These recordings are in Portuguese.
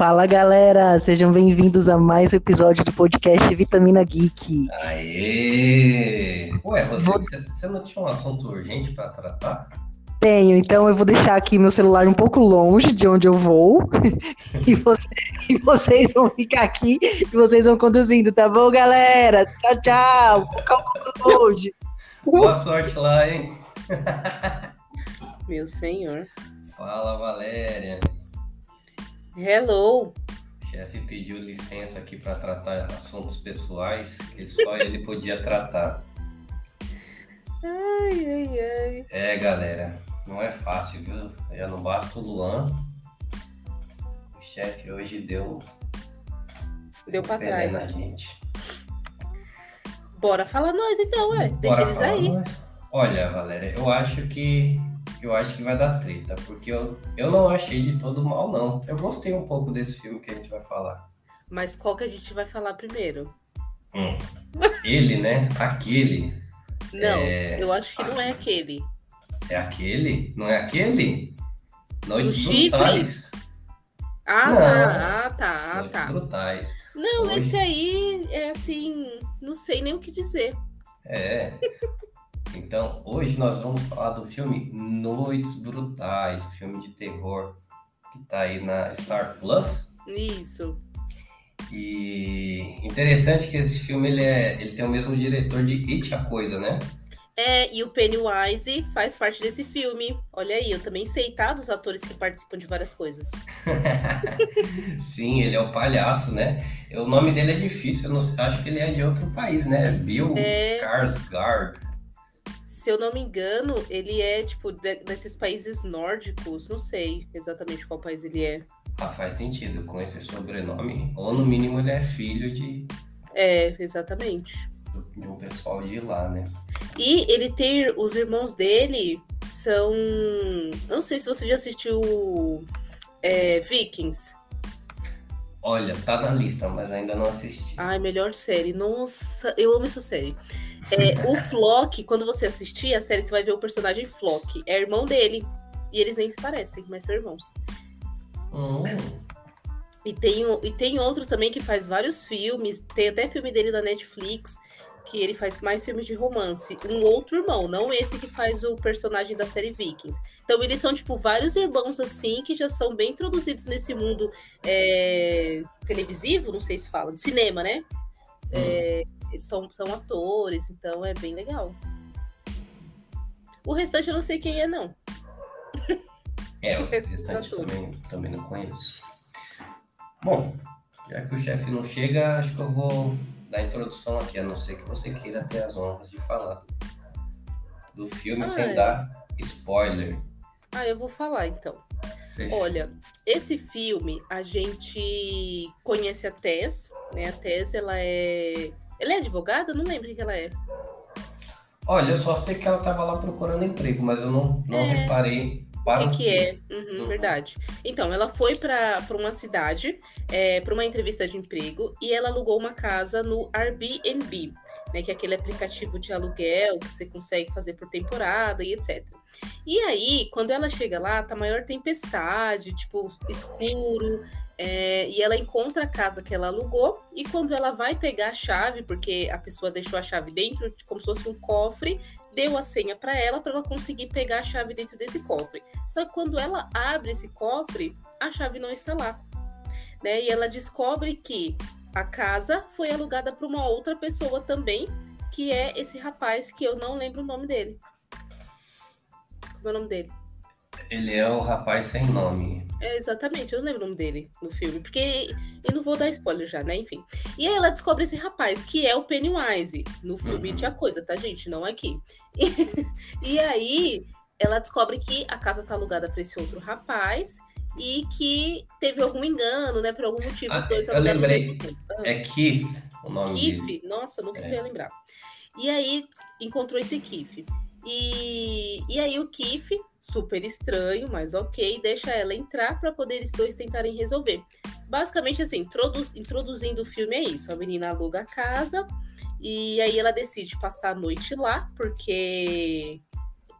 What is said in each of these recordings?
Fala galera, sejam bem-vindos a mais um episódio do podcast Vitamina Geek. Aê! Ué, Rodrigo, você não tinha um assunto urgente para tratar? Tenho, então eu vou deixar aqui meu celular um pouco longe de onde eu vou e, você, e, vocês vão ficar aqui e vocês vão conduzindo, tá bom, galera? Tchau, tchau. Calma longe. Boa sorte lá, hein? Meu senhor. Fala, Valéria. Hello. O chefe pediu licença aqui para tratar assuntos pessoais que só ele podia tratar. Ai, ai, ai. É, galera, não é fácil, viu? Já não basta o Luan. O chefe hoje deu. Deu pra trás. Na gente. Bora falar nós então, ué. Deixa eles aí. Nós. Olha, Valéria, eu acho que eu acho que vai dar treta, porque eu, eu não achei de todo mal, não. Eu gostei um pouco desse filme que a gente vai falar. Mas qual que a gente vai falar primeiro? Hum. Ele, né? Aquele. Não, é... eu acho que não é aquele. É aquele? Não é aquele? Noites Brutais. Ah, não. tá, ah, tá, Noites tá. Brutais. Não, Noites... esse aí é assim, não sei nem o que dizer. É. Então, hoje nós vamos falar do filme Noites Brutais, filme de terror que tá aí na Star Plus. Isso. E interessante que esse filme ele, é, ele tem o mesmo diretor de It a Coisa, né? É, e o Pennywise faz parte desse filme. Olha aí, eu também sei, tá? Dos atores que participam de várias coisas. Sim, ele é o palhaço, né? O nome dele é difícil, eu não, acho que ele é de outro país, né? Bill é... Skarsgård se eu não me engano, ele é, tipo, de, desses países nórdicos. Não sei exatamente qual país ele é. Ah, faz sentido com esse sobrenome. Ou no mínimo ele é filho de. É, exatamente. De um pessoal de lá, né? E ele tem. Os irmãos dele são. Eu não sei se você já assistiu é, Vikings. Olha, tá na lista, mas ainda não assisti. Ai, melhor série. Nossa, eu amo essa série. É, o Flock, quando você assistir a série, você vai ver o personagem Flock. É irmão dele. E eles nem se parecem, mas são irmãos. Hum. E, tem, e tem outro também que faz vários filmes. Tem até filme dele da Netflix, que ele faz mais filmes de romance. Um outro irmão, não esse que faz o personagem da série Vikings. Então eles são, tipo, vários irmãos assim, que já são bem introduzidos nesse mundo é, televisivo, não sei se fala, de cinema, né? Hum. É, são, são atores, então é bem legal. O restante eu não sei quem é, não. É, o, restante também, também não conheço. Bom, já que o chefe não chega, acho que eu vou dar a introdução aqui, a não ser que você queira ter as honras de falar do filme ah, sem é. dar spoiler. Ah, eu vou falar então. Olha, esse filme a gente conhece a Tess, né? A Tess ela é ela é advogada? Não lembro o que ela é. Olha, eu só sei que ela estava lá procurando emprego, mas eu não, não é. reparei para o que, que é. Uhum, uhum. Verdade. Então, ela foi para uma cidade, é, para uma entrevista de emprego, e ela alugou uma casa no Airbnb, né, que é aquele aplicativo de aluguel que você consegue fazer por temporada e etc. E aí, quando ela chega lá, tá maior tempestade, tipo, escuro, é, e ela encontra a casa que ela alugou, e quando ela vai pegar a chave, porque a pessoa deixou a chave dentro, como se fosse um cofre, deu a senha para ela para ela conseguir pegar a chave dentro desse cofre. Só que quando ela abre esse cofre, a chave não está lá. Né? E ela descobre que a casa foi alugada para uma outra pessoa também, que é esse rapaz que eu não lembro o nome dele. Como é o nome dele? Ele é o rapaz sem nome. É, exatamente, eu não lembro o nome dele no filme, porque eu não vou dar spoiler já, né? Enfim. E aí ela descobre esse rapaz, que é o Pennywise, no filme uhum. Tinha Coisa, tá, gente? Não aqui. E, e aí ela descobre que a casa tá alugada para esse outro rapaz e que teve algum engano, né? Por algum motivo, ah, os dois eu lembrei. É Keith o nome Keith? Dele. Nossa, nunca é. ia lembrar. E aí encontrou esse Keith. E, e aí o Keith super estranho, mas ok, deixa ela entrar para poder eles dois tentarem resolver. Basicamente, assim, introduz, introduzindo o filme é isso: a menina aluga a casa e aí ela decide passar a noite lá, porque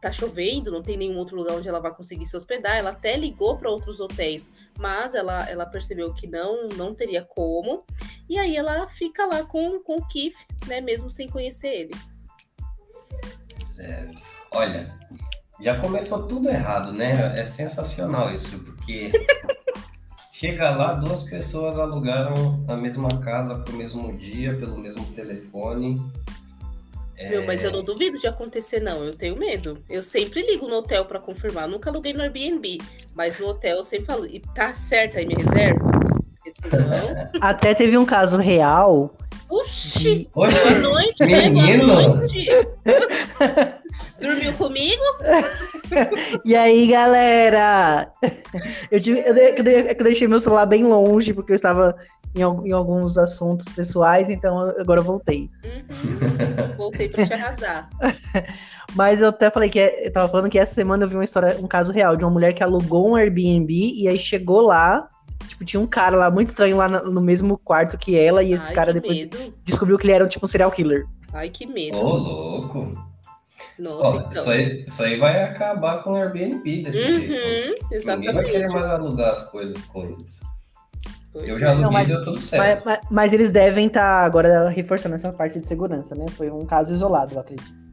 tá chovendo, não tem nenhum outro lugar onde ela vai conseguir se hospedar. Ela até ligou para outros hotéis, mas ela, ela percebeu que não não teria como. E aí ela fica lá com, com o Keith, né, mesmo sem conhecer ele. Sério. Olha, já começou tudo errado, né? É sensacional isso, porque chega lá, duas pessoas alugaram a mesma casa para o mesmo dia, pelo mesmo telefone. Meu, mas eu não duvido de acontecer, não. Eu tenho medo. Eu sempre ligo no hotel para confirmar. Nunca aluguei no Airbnb, mas no hotel eu sempre falo, e tá certo aí, me reserva? Senão... Até teve um caso real. Oxi! Boa noite, né? Boa noite! Dormiu comigo? e aí, galera? Eu, tive, eu, eu deixei meu celular bem longe, porque eu estava em, em alguns assuntos pessoais, então agora eu voltei. Uhum. Voltei pra te arrasar. Mas eu até falei que é, eu tava falando que essa semana eu vi uma história, um caso real de uma mulher que alugou um Airbnb e aí chegou lá. Tipo, tinha um cara lá muito estranho lá no, no mesmo quarto que ela, e esse Ai, cara depois medo. descobriu que ele era tipo um serial killer. Ai, que medo. Ô, oh, louco. Nossa, Ó, então. isso, aí, isso aí vai acabar com o Airbnb desse uhum, jeito. Exatamente. Ninguém vai querer mais alugar as coisas com eles. Pois eu já aluguei não, mas, deu tudo certo. Mas, mas, mas eles devem estar tá agora reforçando essa parte de segurança, né? Foi um caso isolado, eu acredito.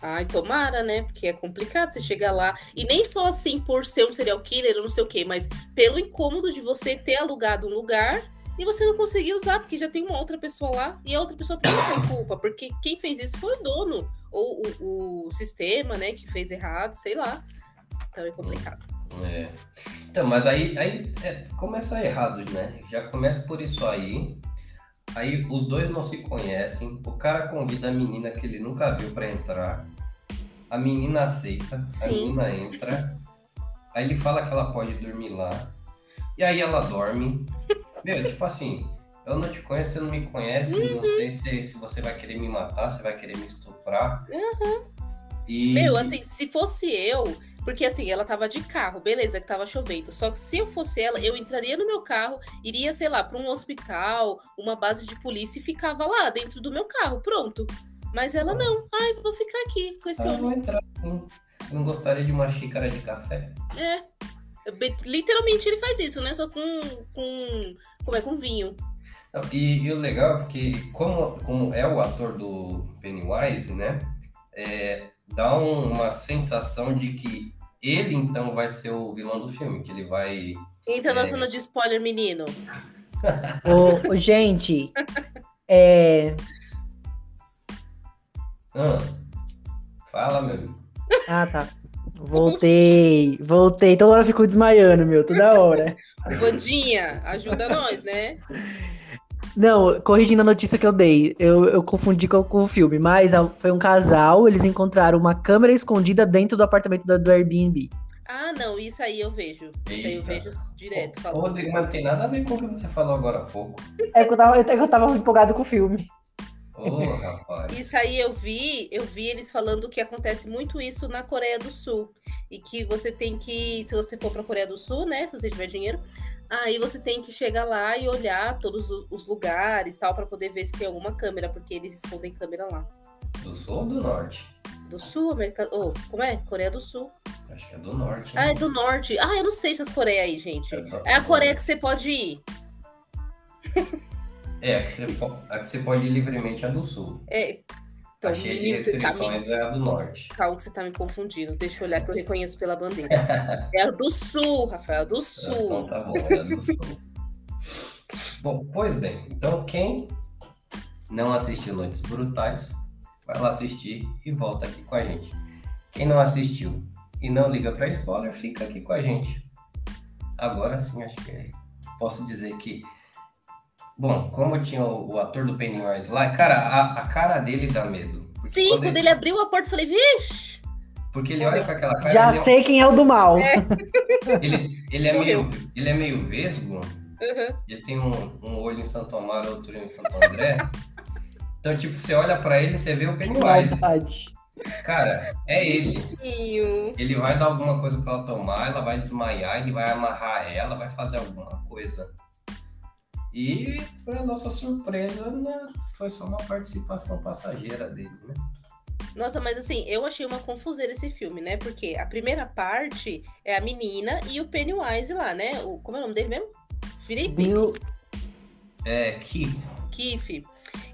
Ai, tomara, né? Porque é complicado você chegar lá. E nem só assim por ser um serial killer ou não sei o quê, mas pelo incômodo de você ter alugado um lugar e você não conseguir usar, porque já tem uma outra pessoa lá. E a outra pessoa também tem culpa, porque quem fez isso foi o dono. Ou o, o sistema, né, que fez errado, sei lá. Então é complicado. É. Então, mas aí, aí é, começa errado, né? Já começa por isso aí. Aí os dois não se conhecem. O cara convida a menina que ele nunca viu para entrar. A menina aceita, Sim. a menina entra. Aí ele fala que ela pode dormir lá. E aí ela dorme. Meu, tipo assim, eu não te conheço, você não me conhece, uhum. não sei se, se você vai querer me matar, se vai querer me estuprar. Uhum. E... Meu, assim, se fosse eu, porque assim, ela tava de carro, beleza, que tava chovendo. Só que se eu fosse ela, eu entraria no meu carro, iria, sei lá, para um hospital, uma base de polícia e ficava lá dentro do meu carro, pronto. Mas ela não. Ai, vou ficar aqui com esse ah, homem. Vou entrar. Eu não gostaria de uma xícara de café. É. Literalmente ele faz isso, né? Só com. com como é? Com vinho. E, e o legal é porque, como, como é o ator do Pennywise, né? É, dá um, uma sensação de que ele então vai ser o vilão do filme, que ele vai. Entra na é... zona de spoiler, menino. ô, ô, gente, é. Ah, fala, meu amigo. Ah, tá. Voltei, voltei. Toda hora ficou desmaiando, meu, toda hora. Vandinha, ajuda nós, né? Não, corrigindo a notícia que eu dei, eu, eu confundi com, com, o filme, mas foi um casal, eles encontraram uma câmera escondida dentro do apartamento do, do Airbnb. Ah, não, isso aí eu vejo. Eita. Isso aí eu vejo direto. Falando. Rodrigo, mas não tem nada a ver com o que você falou agora há pouco. É que eu tava, é que eu tava empolgado com o filme. Oh, rapaz. Isso aí eu vi, eu vi eles falando que acontece muito isso na Coreia do Sul. E que você tem que, se você for pra Coreia do Sul, né? Se você tiver dinheiro, Aí você tem que chegar lá e olhar todos os lugares tal para poder ver se tem alguma câmera, porque eles escondem câmera lá. Do sul ou do norte? Do sul, América. Oh, como é? Coreia do Sul. Acho que é do norte. Né? Ah, é do norte. Ah, eu não sei essas Coreias aí, gente. É, é a Coreia que você pode ir. É, a que, você, a que você pode ir livremente é a do sul. É, então, a cheia de restrições tá me... é a do norte. Calma que você tá me confundindo. Deixa eu olhar que eu reconheço pela bandeira. é a do sul, Rafael, do sul. Então tá bom, é a do sul. bom, pois bem. Então quem não assistiu Noites Brutais, vai lá assistir e volta aqui com a gente. Quem não assistiu e não liga para spoiler, fica aqui com a gente. Agora sim, acho que posso dizer que Bom, como tinha o, o, ator do Pennywise lá, cara, a, a cara dele dá medo. Sim, quando, ele... ele... abriu a porta, eu falei, vixe! Porque ele olha com aquela cara. Já sei é... quem é o do mal. É. Ele, ele, é meio, ele é meio vesgo. Uhum. Ele tem um, um, olho em Santo Amaro, outro em Santo André. então, tipo, você olha pra ele você vê o Pennywise. Cara, é ele. Ele vai dar alguma coisa pra ela tomar, ela vai desmaiar, ele vai amarrar ela, vai fazer alguma coisa. E, para nossa surpresa, né, foi só uma participação passageira dele, né? Nossa, mas assim, eu achei uma confuseira esse filme, né? Porque a primeira parte é a menina e o Pennywise lá, né? O, como é o nome dele mesmo? Felipe? Bill... É, Keith. Keith.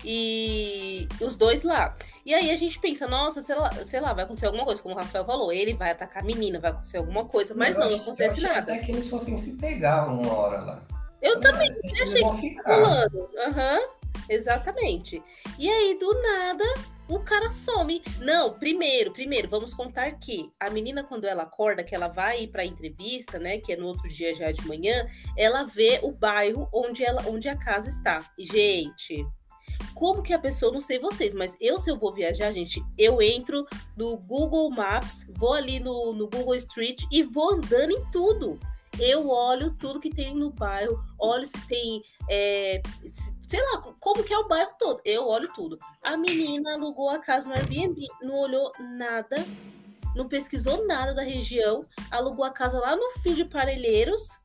E os dois lá. E aí a gente pensa, nossa, sei lá, sei lá, vai acontecer alguma coisa, como o Rafael falou, ele vai atacar a menina, vai acontecer alguma coisa, mas não, não acontece nada. É que eles fossem se pegar uma hora lá. Eu também é, achei que pulando. Aham, uhum, exatamente. E aí, do nada, o cara some. Não, primeiro, primeiro, vamos contar que a menina, quando ela acorda, que ela vai ir pra entrevista, né? Que é no outro dia já de manhã, ela vê o bairro onde, ela, onde a casa está. E, gente, como que a pessoa, não sei vocês, mas eu, se eu vou viajar, gente, eu entro no Google Maps, vou ali no, no Google Street e vou andando em tudo. Eu olho tudo que tem no bairro, olho se tem, é, sei lá, como que é o bairro todo. Eu olho tudo. A menina alugou a casa no Airbnb, não olhou nada, não pesquisou nada da região, alugou a casa lá no fim de Parelheiros.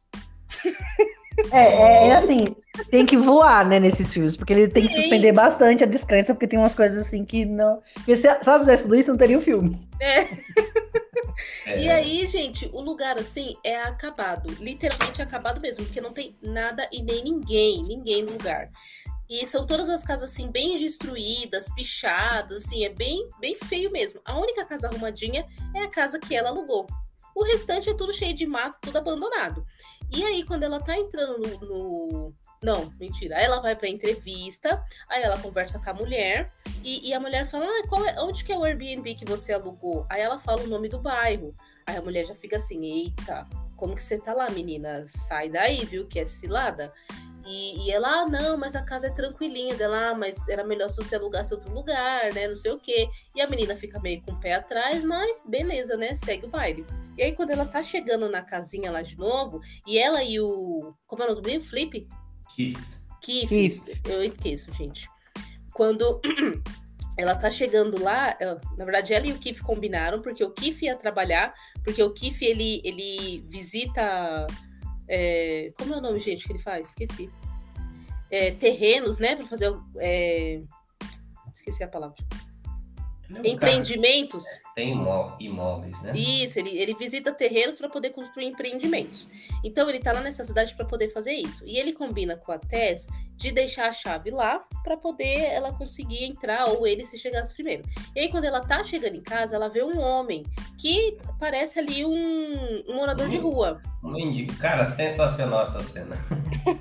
É, é, é, assim, tem que voar, né, nesses filmes, porque ele tem que suspender bastante a descrença, porque tem umas coisas assim que não. Porque se, se ela fizesse tudo isso, não teria o um filme. É. é. E aí, gente, o lugar assim é acabado. Literalmente acabado mesmo, porque não tem nada e nem ninguém, ninguém no lugar. E são todas as casas assim bem destruídas, pichadas, assim, é bem, bem feio mesmo. A única casa arrumadinha é a casa que ela alugou. O restante é tudo cheio de mato, tudo abandonado. E aí, quando ela tá entrando no. no... Não, mentira. Aí ela vai pra entrevista, aí ela conversa com a mulher, e, e a mulher fala: ah, é, onde que é o Airbnb que você alugou? Aí ela fala o nome do bairro. Aí a mulher já fica assim: eita, como que você tá lá, menina? Sai daí, viu? Que é cilada. E, e, ela, ah, não, mas a casa é tranquilinha dela, ah, mas era melhor se você alugasse outro lugar, né? Não sei o quê. E a menina fica meio com o pé atrás, mas beleza, né? Segue o baile. E aí, quando ela tá chegando na casinha lá de novo, e ela e o. Como é o nome do? Flip? Keith. Keith. Keith. Eu esqueço, gente. Quando. ela tá chegando lá, ela, na verdade ela e o Keith combinaram, porque o Keith ia trabalhar, porque o Keith ele, ele visita é, como é o nome, gente, que ele faz? Esqueci. É, terrenos, né? Para fazer. É, esqueci a palavra. É Empreendimentos. Cara, tem imóveis, né? Isso, ele, ele visita terrenos para poder construir empreendimentos. Então ele tá lá nessa cidade para poder fazer isso. E ele combina com a Tess de deixar a chave lá para poder ela conseguir entrar ou ele se chegasse primeiro. E aí quando ela tá chegando em casa, ela vê um homem que parece ali um, um morador de rua. Um Cara, sensacional essa cena.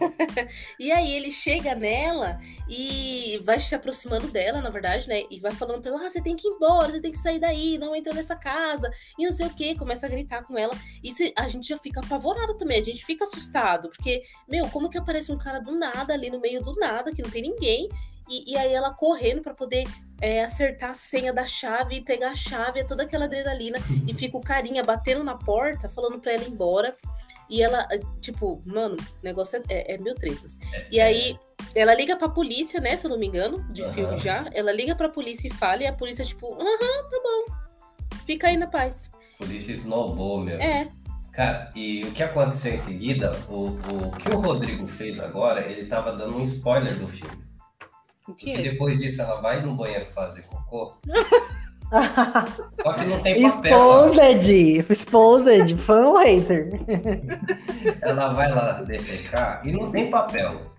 e aí ele chega nela e vai se aproximando dela, na verdade, né? E vai falando pra ela: ah, você tem que ir embora, você tem que sair daí, não entra nessa casa, e não sei o que, começa a gritar com ela. E a gente já fica apavorado também, a gente fica assustado, porque, meu, como que aparece um cara do nada ali no meio do nada, que não tem ninguém, e, e aí ela correndo para poder é, acertar a senha da chave e pegar a chave, é toda aquela adrenalina, e fica o carinha batendo na porta, falando pra ela ir embora. E ela, tipo, mano, o negócio é, é, é mil tretas. E aí ela liga pra polícia, né? Se eu não me engano, de uhum. filme já. Ela liga pra polícia e fala, e a polícia, tipo, aham, tá bom. Fica aí na paz. Polícia snowball, meu. É. Cara, e o que aconteceu em seguida, o, o que o Rodrigo fez agora, ele tava dando um spoiler do filme. O quê? Porque depois disso ela vai no banheiro fazer cocô. Só que não tem papel. Exposed! Exposed! Fã ou hater? Ela vai lá defecar e não tem papel.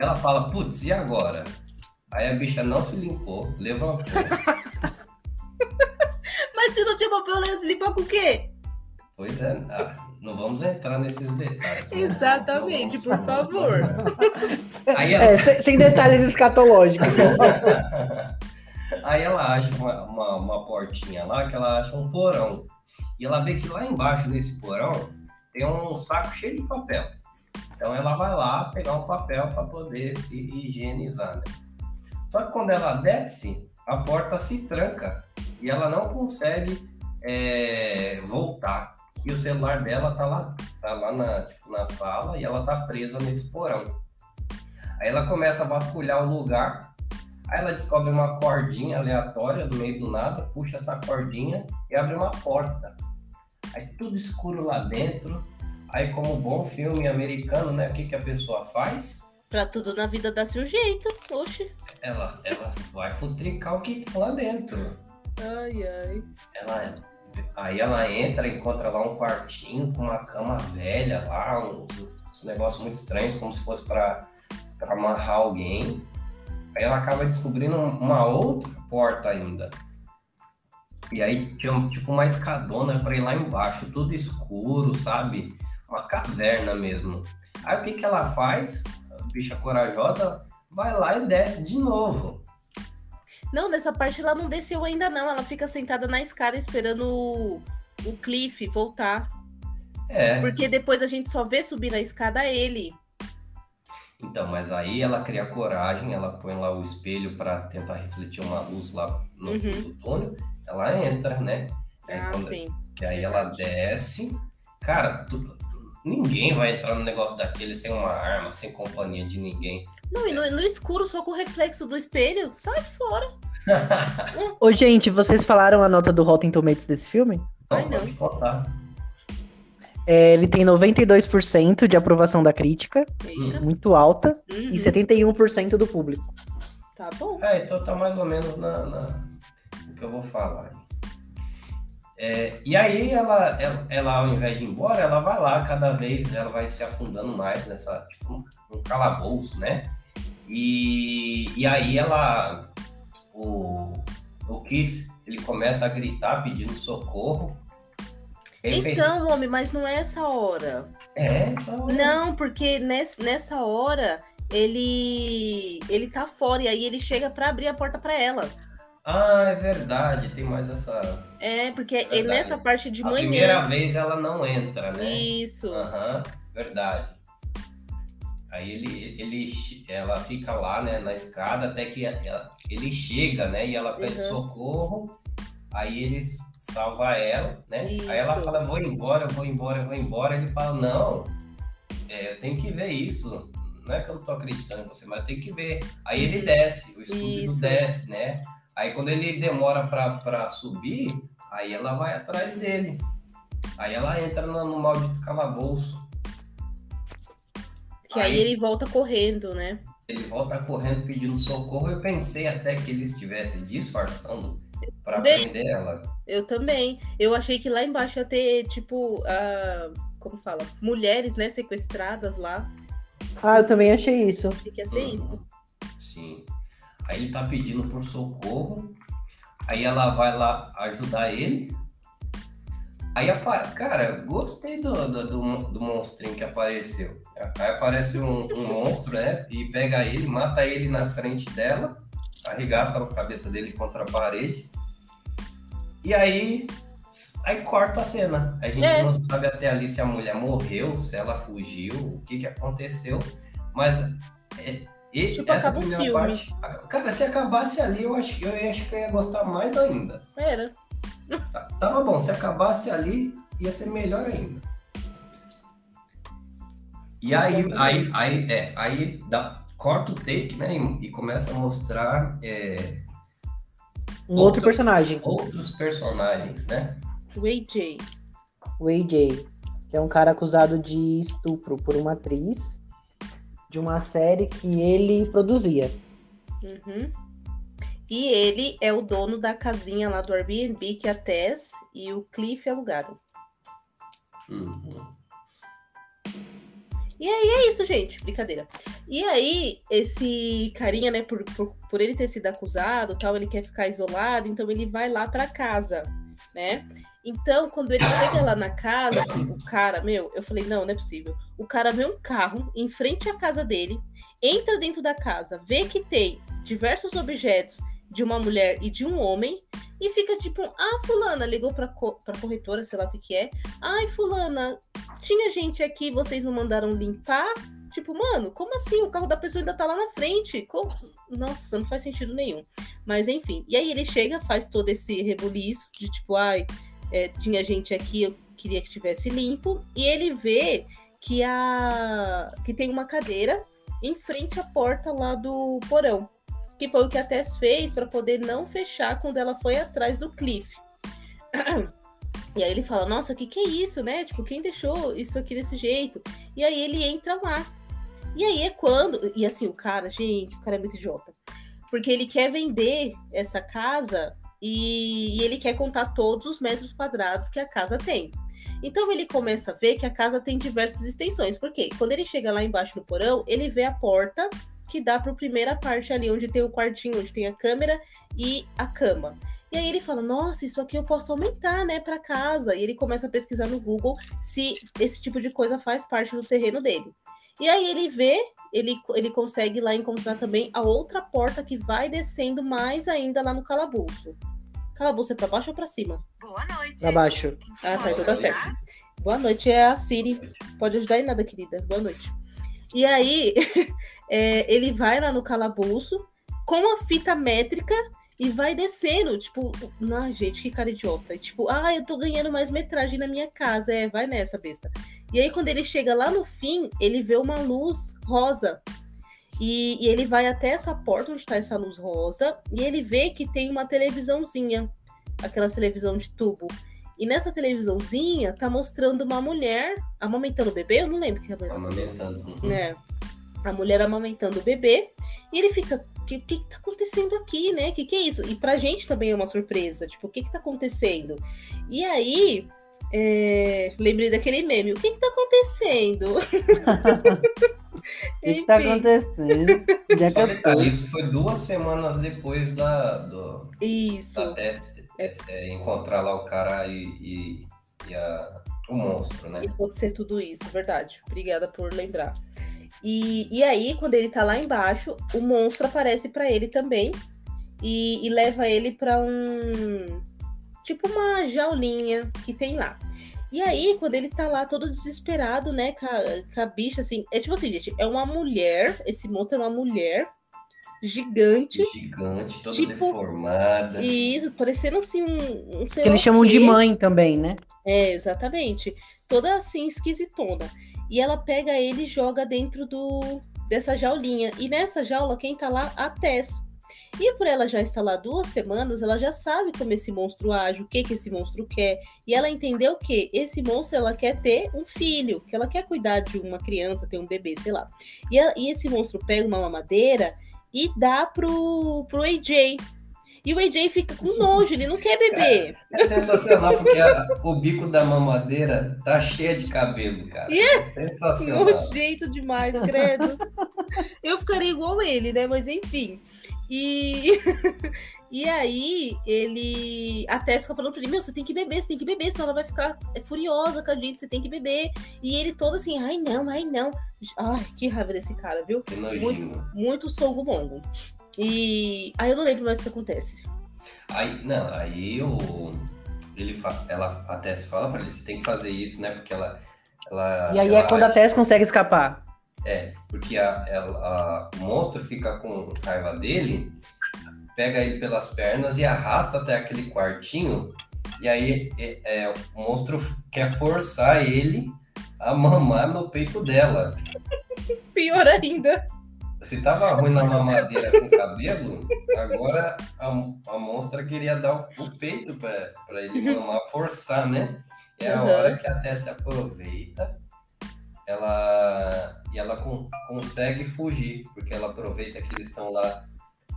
Ela fala, putz, e agora? Aí a bicha não se limpou, levantou. Mas se não tinha papel, ela ia se limpar com o quê? Pois é, ah, não vamos entrar nesses detalhes. Né? Exatamente, por favor. Aí ela... é, sem, sem, detalhes escatológicos. Aí ela acha uma, uma, uma, portinha lá, que ela acha um porão. E ela vê que lá embaixo desse porão tem um saco cheio de papel. Então ela vai lá pegar um papel para poder se higienizar, né? Só que quando ela desce, a porta se tranca e ela não consegue é, voltar e o celular dela tá lá, tá lá na, tipo, na sala e ela tá presa nesse porão. Aí ela começa a vasculhar o lugar, aí ela descobre uma cordinha aleatória no meio do nada, puxa essa cordinha e abre uma porta. Aí tudo escuro lá dentro. Aí, como bom filme americano, né? O que, que a pessoa faz? Pra tudo na vida dar-se um jeito, oxe. Ela, ela vai futricar o que tá lá dentro. Ai, ai. Ela, aí ela entra, encontra lá um quartinho com uma cama velha lá, uns, uns negócios muito estranhos, como se fosse para amarrar alguém. Aí ela acaba descobrindo uma outra porta ainda. E aí tinha tipo uma escadona para ir lá embaixo, tudo escuro, sabe? Uma caverna mesmo. Aí o que, que ela faz? A bicha corajosa vai lá e desce de novo. Não, nessa parte ela não desceu ainda não. Ela fica sentada na escada esperando o, o Cliff voltar. É. Porque depois a gente só vê subir na escada ele. Então, mas aí ela cria coragem, ela põe lá o espelho para tentar refletir uma luz lá no uhum. fundo do túnel. Ela entra, né? Aí, ah, quando, sim. Que aí ela desce. Cara, tu, ninguém vai entrar no negócio daquele sem uma arma, sem companhia de ninguém. Não, e no, no escuro, só com o reflexo do espelho, sai fora. Ô, gente, vocês falaram a nota do Rotten Tomatoes desse filme? Não, Ai, não. Pode É, ele tem 92% de aprovação da crítica, Eita. muito alta, uhum. e 71% do público. Tá bom. É, então tá mais ou menos na, na... o que eu vou falar. É, e aí ela, ela, ela, ao invés de ir embora, ela vai lá, cada vez ela vai se afundando mais nessa, tipo, um calabouço, né? E, e aí ela, o, o Keith, ele começa a gritar pedindo socorro. Então, pensa, homem, mas não é essa hora. É, essa hora. Não, porque nessa, nessa hora ele ele tá fora e aí ele chega para abrir a porta para ela. Ah, é verdade, tem mais essa. É, porque é nessa parte de a manhã. primeira vez ela não entra, né? Isso. Aham, uhum, verdade. Aí ele, ele, ela fica lá, né, na escada até que ela, ele chega, né, e ela pede uhum. socorro. Aí ele salva ela, né? Isso. Aí ela fala, vou embora, vou embora, vou embora. Ele fala, não, é, eu tenho que ver isso. Não é que eu não tô acreditando em você, mas tem que ver. Aí ele uhum. desce, o escudo desce, né? Aí quando ele demora para subir, aí ela vai atrás dele. Aí ela entra no, no maldito calabouço. Que aí, aí, ele volta correndo, né? Ele volta correndo pedindo socorro. Eu pensei até que ele estivesse disfarçando para prender ela. Eu também. Eu achei que lá embaixo ia ter, tipo, uh, como fala? Mulheres, né, sequestradas lá. Ah, eu também achei isso. Achei que ia ser uhum. isso. Sim. Aí ele tá pedindo por socorro. Aí ela vai lá ajudar ele. Aí, cara, gostei do, do, do, do monstrinho que apareceu. Aí aparece um, um, monstro, né? E pega ele, mata ele na frente dela, arregaça a cabeça dele contra a parede. E aí, aí corta a cena. A gente é. não sabe até ali se a mulher morreu, se ela fugiu, o que, que aconteceu. Mas é, e tipo, essa acaba primeira parte. Cara, se acabasse ali, eu acho, eu acho que eu ia gostar mais ainda. Era. Tá, tava bom, se acabasse ali, ia ser melhor ainda. E aí, aí, aí, é, aí dá, corta o take, né? E, e começa a mostrar é, um outro, outro, personagem. Outros personagens, né? O AJ. O AJ, que é um cara acusado de estupro por uma atriz de uma série que ele produzia. Uhum. E ele é o dono da casinha lá do Airbnb que a Tess e o Cliff alugaram. Uhum. E aí é isso, gente. Brincadeira. E aí, esse carinha, né, por, por, por ele ter sido acusado tal, ele quer ficar isolado, então ele vai lá pra casa, né? Então, quando ele chega lá na casa, assim, o cara, meu, eu falei, não, não é possível. O cara vê um carro em frente à casa dele, entra dentro da casa, vê que tem diversos objetos de uma mulher e de um homem, e fica tipo, ah, fulana, ligou pra, co pra corretora, sei lá o que que é. Ai, fulana, tinha gente aqui, vocês não mandaram limpar? Tipo, mano, como assim? O carro da pessoa ainda tá lá na frente. Como? Nossa, não faz sentido nenhum. Mas enfim. E aí ele chega, faz todo esse rebuliço de tipo, ai, é, tinha gente aqui, eu queria que tivesse limpo, e ele vê que a que tem uma cadeira em frente à porta lá do porão, que foi o que a Tess fez para poder não fechar quando ela foi atrás do Cliff. E aí ele fala: "Nossa, o que que é isso, né? Tipo, quem deixou isso aqui desse jeito?" E aí ele entra lá. E aí é quando, e assim, o cara, gente, o cara é muito idiota. Porque ele quer vender essa casa e, e ele quer contar todos os metros quadrados que a casa tem. Então ele começa a ver que a casa tem diversas extensões. Porque quando ele chega lá embaixo no porão, ele vê a porta que dá para a primeira parte ali, onde tem o quartinho, onde tem a câmera e a cama. E aí ele fala: Nossa, isso aqui eu posso aumentar, né, para casa. E ele começa a pesquisar no Google se esse tipo de coisa faz parte do terreno dele. E aí ele vê, ele, ele consegue lá encontrar também a outra porta que vai descendo mais ainda lá no calabouço. Calabouço é pra baixo ou pra cima? Boa noite. Pra baixo. Ah, tá, então tá certo. Boa noite, é a Siri. Pode ajudar em nada, querida. Boa noite. E aí, é, ele vai lá no calabouço com a fita métrica e vai descendo, tipo, ah, gente, que cara idiota. E, tipo, ah, eu tô ganhando mais metragem na minha casa. É, vai nessa, besta. E aí, quando ele chega lá no fim, ele vê uma luz rosa e, e, ele vai até essa porta onde está essa luz rosa e ele vê que tem uma televisãozinha, aquela televisão de tubo. E nessa televisãozinha tá mostrando uma mulher amamentando o bebê, eu não lembro que é a mulher. Amamentando. Né? A mulher amamentando o bebê. E ele fica, o que, que, que tá acontecendo aqui, né? O que, que é isso? E pra gente também é uma surpresa, tipo, o que que tá acontecendo? E aí, é... lembrei daquele meme, o que que tá acontecendo? O que está acontecendo? Já Só detalhe, isso foi duas semanas depois da, do, isso. da teste, é. é, encontrar lá o cara e, e, e a, o monstro, né? E acontecer tudo isso, verdade. Obrigada por lembrar. E, e aí, quando ele tá lá embaixo, o monstro aparece para ele também e, e leva ele para um. Tipo uma jaulinha que tem lá. E aí, quando ele tá lá todo desesperado, né, com a, com a bicha, assim, é tipo assim, gente, é uma mulher, esse monstro é uma mulher gigante. Gigante, toda tipo, deformada. Isso, parecendo assim um, um Que eles chamam de mãe também, né? É, exatamente. Toda assim, esquisitona. E ela pega ele e joga dentro do dessa jaulinha. E nessa jaula, quem tá lá? A Tess. E por ela já estar lá duas semanas, ela já sabe como esse monstro age, o que que esse monstro quer. E ela entendeu que esse monstro ela quer ter um filho, que ela quer cuidar de uma criança, ter um bebê, sei lá. E, ela, e esse monstro pega uma mamadeira e dá pro, pro AJ. E o AJ fica com nojo, ele não quer beber. É, é sensacional, porque a, o bico da mamadeira tá cheio de cabelo, cara. Yes! É sensacional. Nojento demais, credo. Eu ficaria igual ele, né? Mas enfim. E, e aí ele. A Tess fica falando pra ele: Meu, você tem que beber, você tem que beber, senão ela vai ficar furiosa com a gente, você tem que beber. E ele todo assim: Ai, não, ai, não. Ai, que raiva desse cara, viu? Que muito, muito songo mongo. E aí eu não lembro mais o que acontece. Aí, não, aí o. Ele ela, a Tess fala pra ele: Você tem que fazer isso, né? Porque ela. ela e aí ela é quando a Tess consegue escapar. É, porque a, a, o monstro fica com raiva dele, pega ele pelas pernas e arrasta até aquele quartinho, e aí é, é, o monstro quer forçar ele a mamar no peito dela. Pior ainda. Se tava ruim na mamadeira com cabelo, agora a, a monstra queria dar o, o peito para ele mamar, forçar, né? É a uhum. hora que a Tessa aproveita ela e ela com, consegue fugir, porque ela aproveita que eles estão lá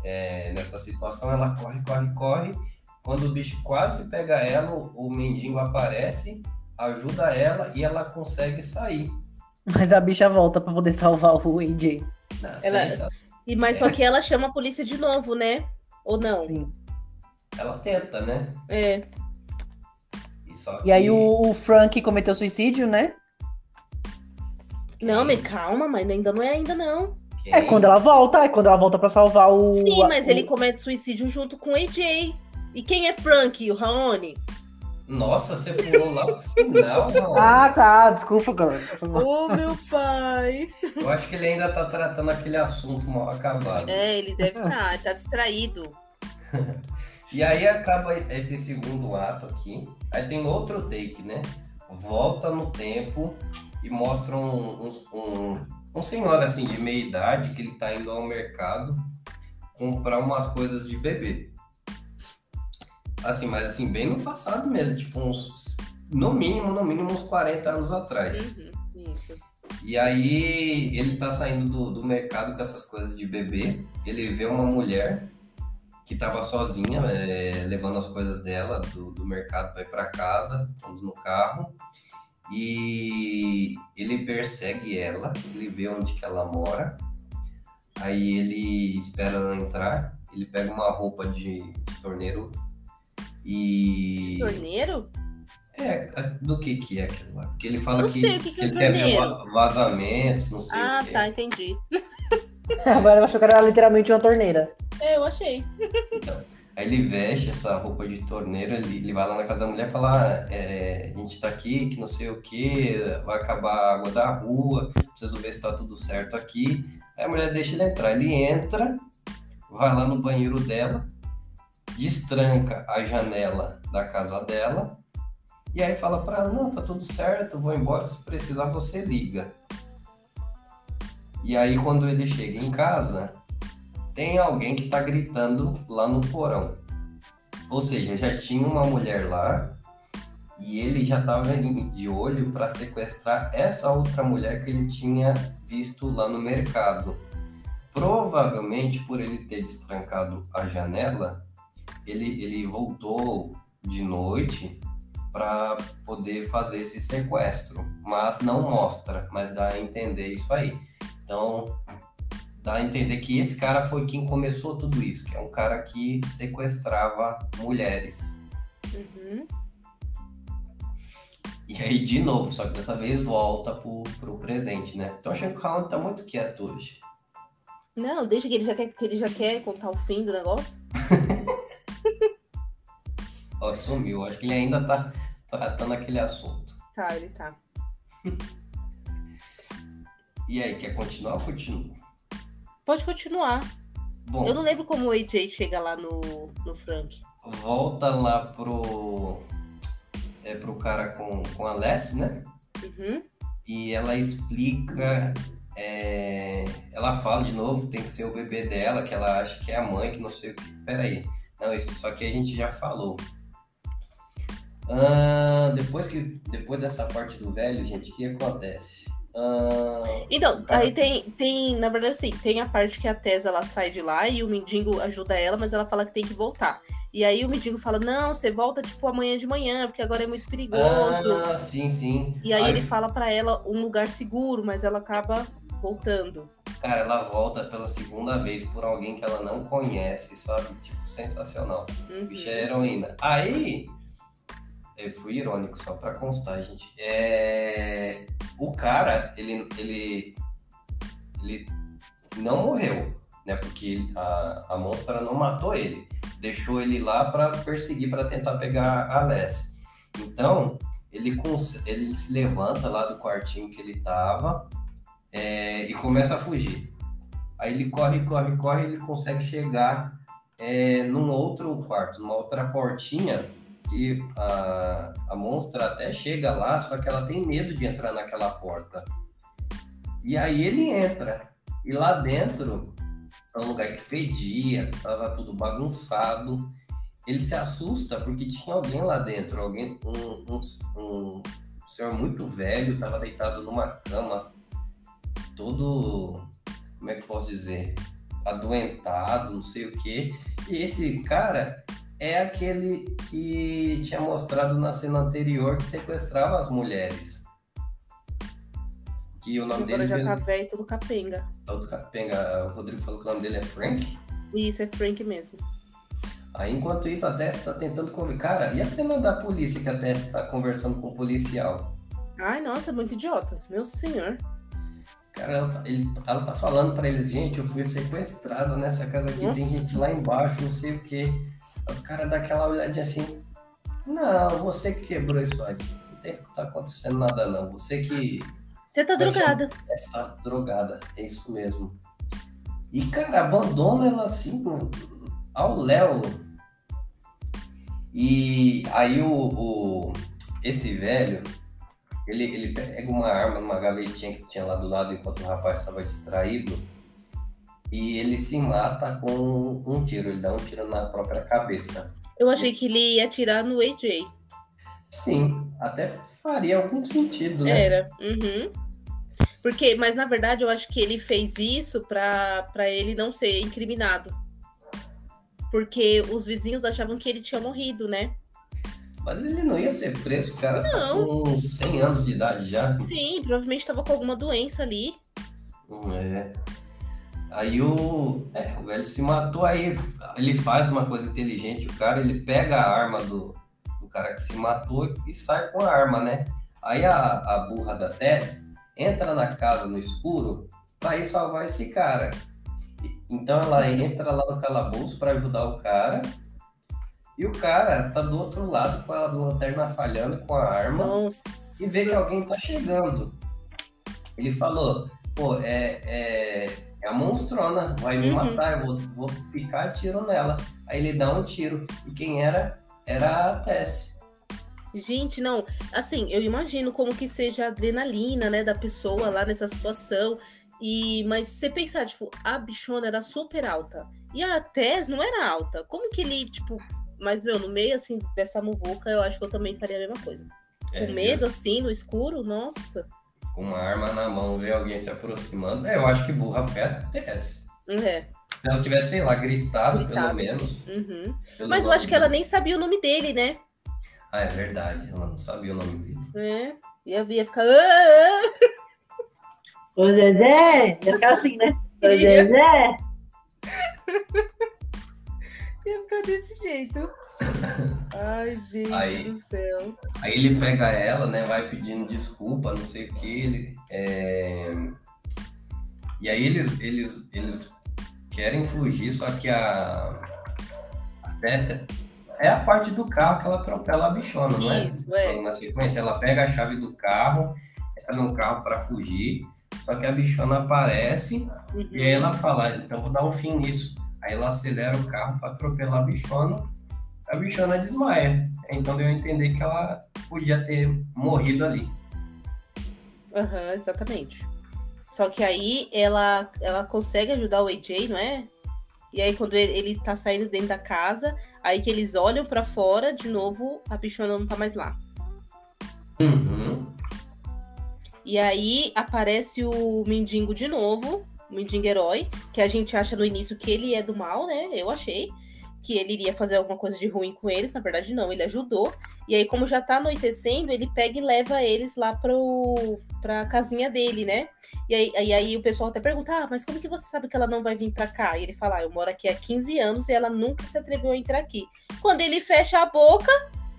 é, nessa situação, ela corre, corre, corre. Quando o bicho quase pega ela, o, mendigo aparece, ajuda ela e ela consegue sair. Mas a bicha volta para poder salvar o AJ. Ela... E, mas só que ela chama a polícia de novo, né? Ou não? Sim. Ela tenta, né? É. E, que... e aí o Frank cometeu suicídio, né? Não, mas calma, mas ainda não é ainda não. É quando ela volta, é quando ela volta para salvar o. Sim, mas o... ele comete suicídio junto com o AJ. E quem é Frank, o Raoni? Nossa, você pulou lá pro final, Raoni. Ah, tá, desculpa, cara. Ô, oh, meu pai. Eu acho que ele ainda tá tratando aquele assunto mal acabado. É, ele deve estar, tá, tá distraído. e aí acaba esse segundo ato aqui. Aí tem outro take, né? Volta no tempo e mostram um, um, um, senhor assim de meia idade que ele está indo ao mercado comprar umas coisas de bebê. Assim, mas assim, bem no passado mesmo, tipo uns, no mínimo, no mínimo uns 40 anos atrás. Uhum, isso. E aí ele tá saindo do, do mercado com essas coisas de bebê, ele vê uma mulher que estava sozinha, é, levando as coisas dela do, do mercado para ir para casa, no carro. E ele persegue ela, ele vê onde que ela mora. Aí ele espera ela entrar, ele pega uma roupa de, de torneiro e. Torneiro? É, é, do que que é aquilo lá? Porque ele fala não que, sei o que, que é ele torneiro. quer ver vazamentos, não sei ah, tá, entendi. Agora eu achou que era literalmente uma torneira. É, eu achei. Então, aí ele veste essa roupa de torneiro, ele, ele vai lá na casa da mulher e fala, ah, é, a gente tá aqui, que não sei o que, vai acabar a água da rua, preciso ver se tá tudo certo aqui. Aí a mulher deixa ele entrar, ele entra, vai lá no banheiro dela, destranca a janela da casa dela, e aí fala pra ela, não, tá tudo certo, vou embora, se precisar você liga. E aí quando ele chega em casa, tem alguém que tá gritando lá no porão. Ou seja, já tinha uma mulher lá e ele já estava de olho para sequestrar essa outra mulher que ele tinha visto lá no mercado. Provavelmente por ele ter destrancado a janela, ele, ele voltou de noite para poder fazer esse sequestro, mas não mostra, mas dá a entender isso aí. Então, dá a entender que esse cara foi quem começou tudo isso, que é um cara que sequestrava mulheres. Uhum. E aí, de novo, só que dessa vez volta pro, pro presente, né? Tô achando que o Haaland tá muito quieto hoje. Não, desde que ele já quer que ele já quer contar o fim do negócio. Ó, sumiu. Acho que ele ainda tá tratando aquele assunto. Tá, ele tá. E aí, quer continuar ou continua? Pode continuar. Bom, Eu não lembro como o AJ chega lá no, no Frank. volta lá pro. É pro cara com, com a Les, né? Uhum. E ela explica. é, ela fala de novo, tem que ser o bebê dela, que ela acha que é a mãe, que não sei o que. Peraí. Não, isso só que a gente já falou. Ah, depois, que, depois dessa parte do velho, gente, o que acontece? Ah, Então, Cara. aí tem, tem, na verdade, assim, tem a parte que a Tessa ela sai de lá e o mendigo ajuda ela, mas ela fala que tem que voltar. E aí o mendigo fala: Não, você volta tipo amanhã de manhã, porque agora é muito perigoso. ah, sim, sim. E aí ele fala pra ela um lugar seguro, mas ela acaba voltando. Cara, ela volta pela segunda vez por alguém que ela não conhece, sabe? Tipo, sensacional. Uhum. Bicha é heroína. Aí, eu fui irônico só pra constar, gente. É... O cara, ele, ele, ele não morreu, né? Porque a, a monstra não matou ele. Deixou ele lá pra perseguir, pra tentar pegar a Les. Então, ele, cons... ele se levanta lá do quartinho que ele tava é, e começa a fugir. Aí ele corre, corre, corre, ele consegue chegar é, num outro quarto, numa outra portinha, que a, a monstra até chega lá, só que ela tem medo de entrar naquela porta. E aí ele entra. E lá dentro é um lugar que fedia, tava tudo bagunçado. Ele se assusta porque tinha alguém lá dentro, alguém, um, um, um senhor muito velho, tava deitado numa cama, todo, como é que posso dizer, adoentado, não sei o quê. E esse cara é aquele que tinha mostrado na cena anterior que sequestrava as mulheres. Que o nome Agora dele já tá mesmo- velho e tudo capenga. todo capenga, o Rodrigo falou que o nome dele é Frank. Isso, é Frank mesmo. Aí enquanto isso a Tess tá tentando conversar. Cara, e a cena da polícia que a Tess tá conversando com o policial? Ai, nossa, muito idiotas. Meu senhor. Cara, ela tá, ele- ela tá falando pra eles, gente, eu fui sequestrada nessa casa aqui, tem Nossa. gente lá embaixo, não sei o quê. O cara dá aquela olhadinha assim, não, você que quebrou isso aí. Não tem, tá acontecendo nada não. Você que Você tá drogada. está drogada, é isso mesmo. E, cara, abandona ela assim ao Léo. E aí o, o- esse velho, ele, ele pega uma arma numa gavetinha que tinha lá do lado enquanto o rapaz estava distraído. E ele se mata com um tiro, ele dá um tiro na própria cabeça. Eu achei que ele ia atirar no AJ. Sim, até faria algum sentido, né? Era. Uhum. Porque, mas na verdade eu acho que ele fez isso pra ele não ser incriminado. porque os vizinhos achavam que ele tinha morrido, né? Mas ele não ia ser preso, cara. Tá não. Tá com 100 anos de idade já. Sim, provavelmente estava com alguma doença ali. É. Aí o, é, o velho se matou, aí ele faz uma coisa inteligente, o cara, ele pega a arma do, do cara que se matou e sai com a arma, né? Aí a, a burra da Tess entra na casa no escuro para ir salvar esse cara. Então ela entra lá no calabouço para ajudar o cara. E o cara tá do outro lado com a lanterna falhando com a arma Nossa. e vê que alguém tá chegando. Ele falou: pô, é, é, é a monstrona, vai me uhum. matar, eu vou, vou picar tiro nela. Aí ele dá um tiro. E quem era? Era a Tess. Gente, não, assim, eu imagino como que seja a adrenalina, né, da pessoa lá nessa situação. E, mas se você pensar, tipo, a bichona era super alta e a Tess não era alta. Como que ele, tipo, mas meu, no meio assim dessa muvuca, eu acho que eu também faria a mesma coisa. É, Com medo, assim, no escuro, nossa. Com uma arma na mão, ver alguém se aproximando. É, eu acho que burra foi a Tess. É. Se ela tivesse, sei lá, gritado, gritado. pelo menos. Uhum. Pelo mas eu acho que ela nem sabia o nome dele, né? Ah, é verdade. Ela não sabia o nome dele. É. E a Via ficar. Ah, Ô Zezé! Ia ficar assim, né? Ô Zezé! Ia ficar desse jeito. Ai, gente aí, do céu. Aí ele pega ela, né? Vai pedindo desculpa, não sei o que. Ele, é... E aí eles, eles, eles querem fugir, só que a, a Tessa é a parte do carro que ela atropela a bichona, não é? Isso, é. Na sequência, ela pega a chave do carro, entra no carro para fugir, só que a bichona aparece uhum. e aí ela fala, então vou dar um fim nisso. Aí ela acelera o carro para atropelar a bichona, a bichona desmaia. Então deu a entender que ela podia ter morrido ali. Aham, uhum, exatamente. Só que aí ela, ela consegue ajudar o AJ, não é? E aí, quando ele, ele tá saindo dentro da casa, aí que eles olham para fora, de novo, a bichona não tá mais lá. Uhum. E aí aparece o mendigo de novo, o mendigo herói, que a gente acha no início que ele é do mal, né? Eu achei que ele iria fazer alguma coisa de ruim com eles, na verdade não, ele ajudou. E aí, como já tá anoitecendo, ele pega e leva eles lá pro, pra casinha dele, né? E aí, e aí o pessoal até pergunta, ah, mas como que você sabe que ela não vai vir pra cá? E ele fala, ah, eu moro aqui há 15 anos e ela nunca se atreveu a entrar aqui. Quando ele fecha a boca,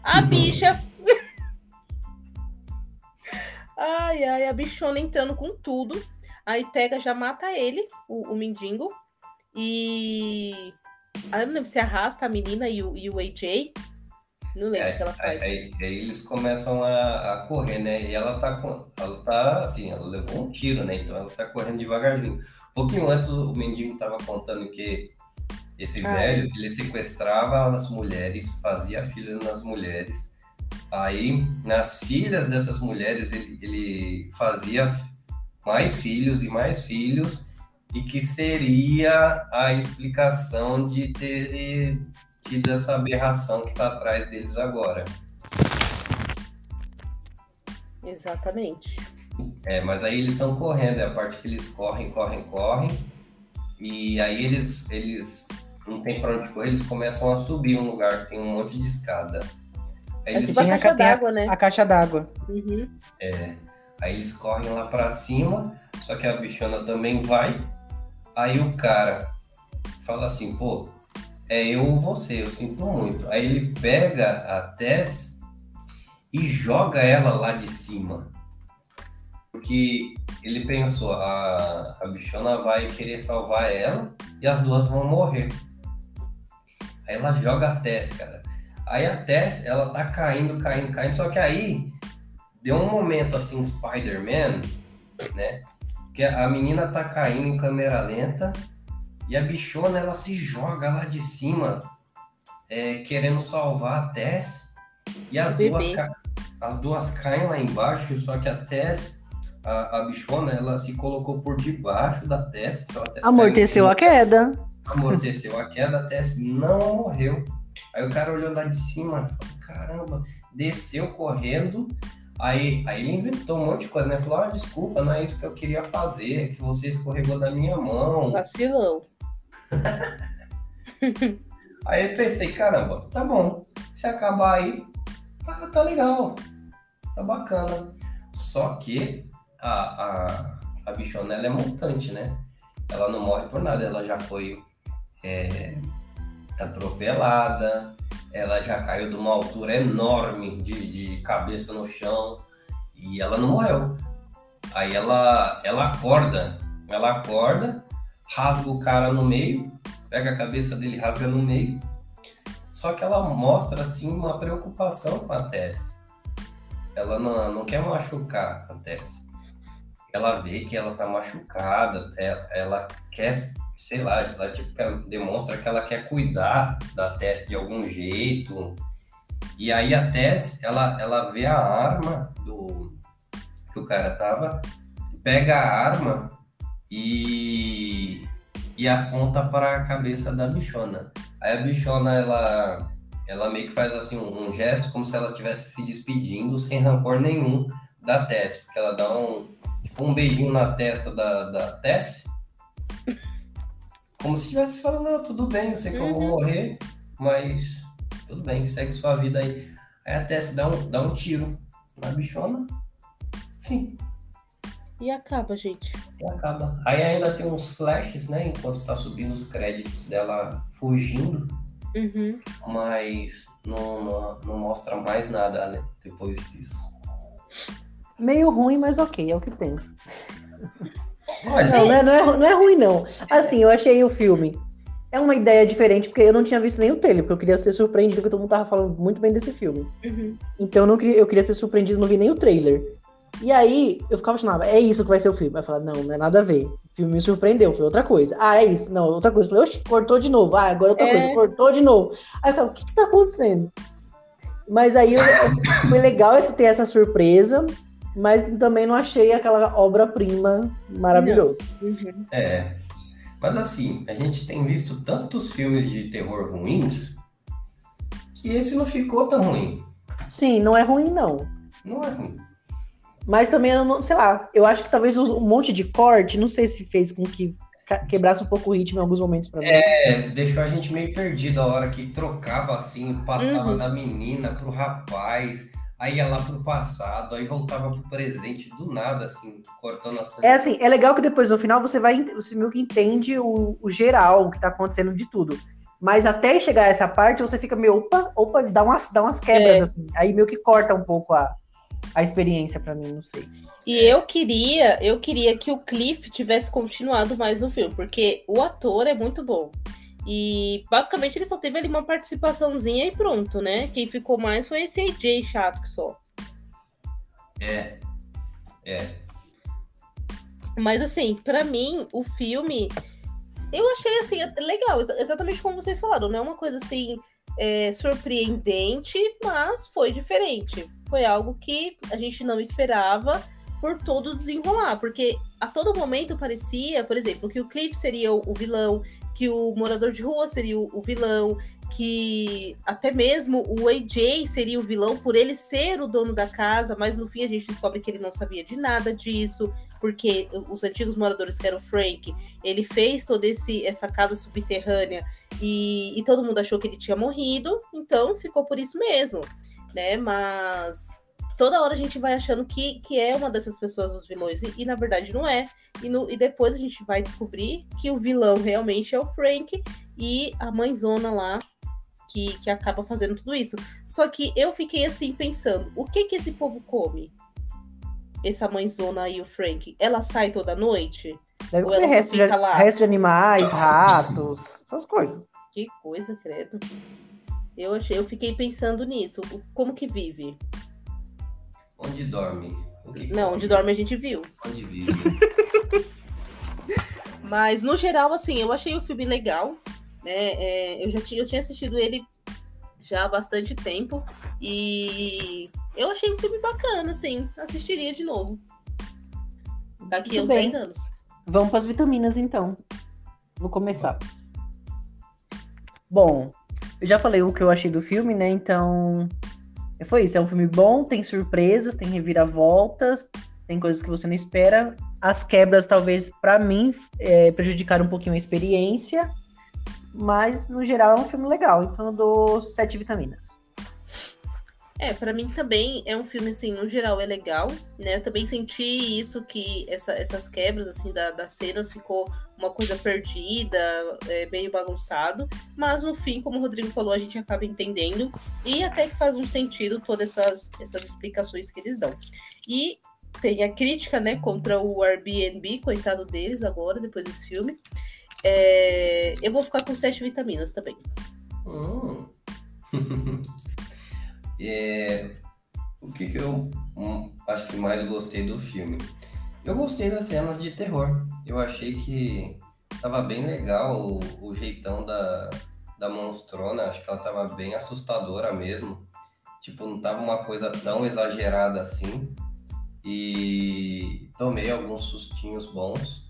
a bicha... ai, ai, a bichona entrando com tudo. Aí pega, já mata ele, o, o mendigo. E Aí eu não lembro se arrasta a menina e o, e o AJ. Não lembro é, o que ela faz. Aí, aí eles começam a, a, correr, né? E ela tá com. Ela tá assim, ela levou um tiro, né? Então ela tá correndo devagarzinho. Um pouquinho antes o mendigo tava contando que esse ah, velho, ele sequestrava as mulheres, fazia filha nas mulheres. Aí, nas filhas dessas mulheres, ele, ele fazia mais filhos e mais filhos e que seria a explicação de ter tido essa aberração que está atrás deles agora. Exatamente. É, mas aí eles estão correndo, é a parte que eles correm, correm, correm, e aí eles, eles não tem para onde correr, eles começam a subir um lugar que tem um monte de escada. Aí é eles... tipo a caixa d'água, né? A caixa d'água. Uhum. É. Aí eles correm lá para cima, só que a bichona também vai, Aí o cara fala assim, pô, é eu ou você, eu sinto muito. Aí ele pega a Tess e joga ela lá de cima. Porque ele pensou, a, a bichona vai querer salvar ela e as duas vão morrer. Aí ela joga a Tess, cara. Aí a Tess, ela tá caindo, caindo, caindo. Só que aí deu um momento assim, Spider-Man, né? Que a menina tá caindo em câmera lenta e a bichona ela se joga lá de cima é, querendo salvar a Tess e as duas, as duas caem lá embaixo, só que a Tess, a, a bichona, ela se colocou por debaixo da Tess. Então a Tess amorteceu a queda. Amorteceu a queda, a Tess não morreu. Aí o cara olhou lá de cima, falou, caramba, desceu correndo, Aí, aí ele inventou um monte de coisa, né? Falou, ah, desculpa, não é isso que eu queria fazer, que você escorregou da minha mão. Vacilou. Aí eu pensei, caramba, tá bom. Se acabar aí, tá, tá legal. Tá bacana. Só que a, a, a bichona ela é montante, né? Ela não morre por nada, ela já foi é, atropelada, ela já caiu de uma altura enorme de, de cabeça no chão e ela não morreu. Aí ela, ela acorda, ela acorda, rasga o cara no meio, pega a cabeça dele, rasga no meio. Só que ela mostra assim uma preocupação com a Tess. Ela não, não quer machucar a Tess. Ela vê que ela tá machucada, ela, ela quer sei lá, ela tipo, demonstra que ela quer cuidar da Tess de algum jeito. E aí a Tess, ela, ela vê a arma do que o cara tava, pega a arma e, e aponta para a cabeça da bichona. Aí a bichona, ela, ela meio que faz assim um, um gesto como se ela estivesse se despedindo sem rancor nenhum da Tess, porque ela dá um, tipo, um beijinho na testa da, da Tess como se estivesse falando, não, tudo bem, eu sei que uhum. eu vou uhum. morrer, mas tudo bem, segue sua vida aí. Aí até se dá um, dá um tiro na bichona, enfim. E acaba, gente. E acaba. Aí ainda tem uns flashes, né? Enquanto tá subindo os créditos dela fugindo. Uhum. Mas não, não, não, mostra mais nada né, depois disso. Meio ruim, mas ok, é o que tem. Olha, não, não é, não, é, não é ruim, não. Assim, eu achei o filme. É uma ideia diferente, porque eu não tinha visto nem o trailer, porque eu queria ser surpreendido, porque todo mundo tava falando muito bem desse filme. Uhum. Então eu, não queria, eu queria ser surpreendido, não vi nem o trailer. E aí eu ficava achando, é isso que vai ser o filme. Aí eu falava, não, não é nada a ver. O filme me surpreendeu, foi outra coisa. Ah, é isso. Não, outra coisa. Eu falei, oxe, cortou de novo. Ah, agora outra é... coisa, cortou de novo. Aí eu falava, o que que tá acontecendo? Mas aí foi legal esse ter essa surpresa mas também não achei aquela obra-prima maravilhosa. Uhum. É. Mas assim, a gente tem visto tantos filmes de terror ruins que esse não ficou tão ruim. Sim, não é ruim, não. Não é ruim. Mas também, sei lá, eu acho que talvez um monte de corte, não sei se fez com que quebrasse um pouco o ritmo em alguns momentos pra mim. É, deixou a gente meio perdido a hora que trocava assim, passava uhum. da menina pro rapaz aí ia lá pro passado, aí voltava pro presente do nada, assim, cortando a cena. É assim, é legal que depois no final você vai, você meio que entende o, o geral, o que tá acontecendo de tudo. Mas até chegar a essa parte, você fica meio, opa, opa, dá umas, dá umas quebras, é. assim. Aí meio que corta um pouco a, a experiência para mim, não sei. E eu queria, eu queria que o Cliff tivesse continuado mais no filme, porque o ator é muito bom. E basicamente ele só teve ali uma participaçãozinha e pronto, né? Quem ficou mais foi esse AJ chato que só. É. É. Mas assim, para mim, o filme. Eu achei assim, legal, exatamente como vocês falaram. Não é uma coisa assim é, surpreendente, mas foi diferente. Foi algo que a gente não esperava por todo desenrolar, porque a todo momento parecia, por exemplo, que o Cliff seria o vilão, que o morador de rua seria o, vilão, que até mesmo o AJ seria o vilão por ele ser o dono da casa, mas no fim a gente descobre que ele não sabia de nada disso, porque os antigos moradores que eram Frank, ele fez toda esse, essa casa subterrânea e, e todo mundo achou que ele tinha morrido, então ficou por isso mesmo, né? Mas toda hora a gente vai achando que, que é uma dessas pessoas os vilões, e, e na verdade não é. E, no, e depois a gente vai descobrir que o vilão realmente é o Frank e a mãezona lá que, que acaba fazendo tudo isso. Só que eu fiquei assim pensando: o que que esse povo come? Essa mãezona aí, o Frank, ela sai toda noite? Deve Ou ela só fica de, lá? Resto de animais, ratos, essas coisas. Que coisa, credo. Eu achei, eu fiquei pensando nisso. Como que vive? Onde dorme? Não, onde dorme a gente viu. Onde vive. Mas, no geral, assim, eu achei o filme legal. Né? É, eu já tinha, eu tinha assistido ele já há bastante tempo. E eu achei um filme bacana, assim. Assistiria de novo. Daqui a uns 10 anos. Vamos para as vitaminas, então. Vou começar. Bom, eu já falei o que eu achei do filme, né? Então, foi isso, é um filme bom, tem surpresas, tem reviravoltas, tem coisas que você não espera. As quebras, talvez, para mim, é, prejudicaram um pouquinho a experiência. mas no geral é um filme legal, então eu dou sete vitaminas. É, para mim também é um filme, assim, no geral é legal, né? Eu também senti isso, que essa, essas quebras, assim, da, das cenas ficou uma coisa perdida, é, meio bagunçado, mas no fim, como o Rodrigo falou, a gente acaba entendendo e até que faz um sentido todas essas, essas explicações que eles dão. E tem a crítica, né, contra o Airbnb, coitado deles agora, depois desse filme. É, eu vou ficar com sete vitaminas também. Hum. é, o que, que eu hum, acho que mais gostei do filme? Eu gostei das cenas de terror. Eu achei que tava bem legal o, o jeitão da, da monstrona. Acho que ela tava bem assustadora mesmo. Tipo, não tava uma coisa tão exagerada assim. E tomei alguns sustinhos bons.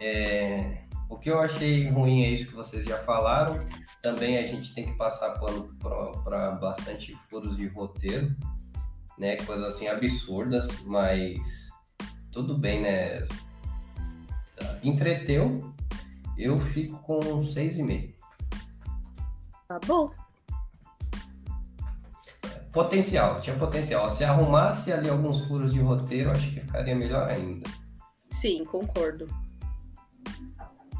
É, o que eu achei ruim é isso que vocês já falaram. Também a gente tem que passar pano para bastante furos de roteiro, né? Coisas assim absurdas, mas tudo bem, né? Entreteu. Eu fico com seis e meio. Tá bom. Potencial, tinha potencial. Se arrumasse ali alguns furos de roteiro, acho que ficaria melhor ainda. Sim, concordo.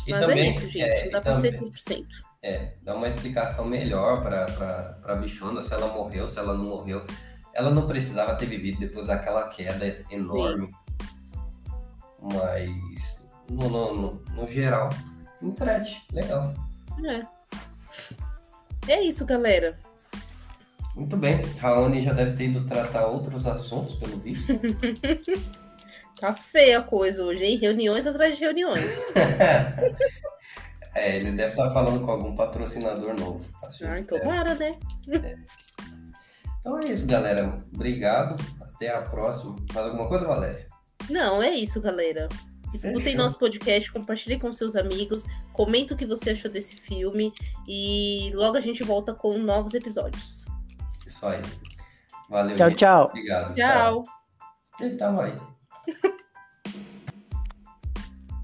E Mas é também, é isso, gente. É, não dá pra também, ser 100%. É, dá uma explicação melhor pra, pra, pra bichona, se ela morreu, se ela não morreu. Ela não precisava ter vivido depois daquela queda enorme. Sim. Mas, no, no, no, no geral, entrete. Legal. É. É isso, galera. Muito bem. Raoni já deve ter ido tratar outros assuntos, pelo visto. Tá feia a coisa hoje, hein? Reuniões atrás de reuniões. é, ele deve estar tá falando com algum patrocinador novo. Assim ah, então para, né? É. Então é isso, galera. Obrigado. Até a próxima. Fala alguma coisa, Valéria? Não, é isso, galera. Escutem Fechou. nosso podcast, compartilhe com seus amigos, comenta o que você achou desse filme e logo a gente volta com novos episódios. Isso aí. Valeu. Tchau, gente. tchau. Obrigado. Tchau. tchau. Ele tava aí.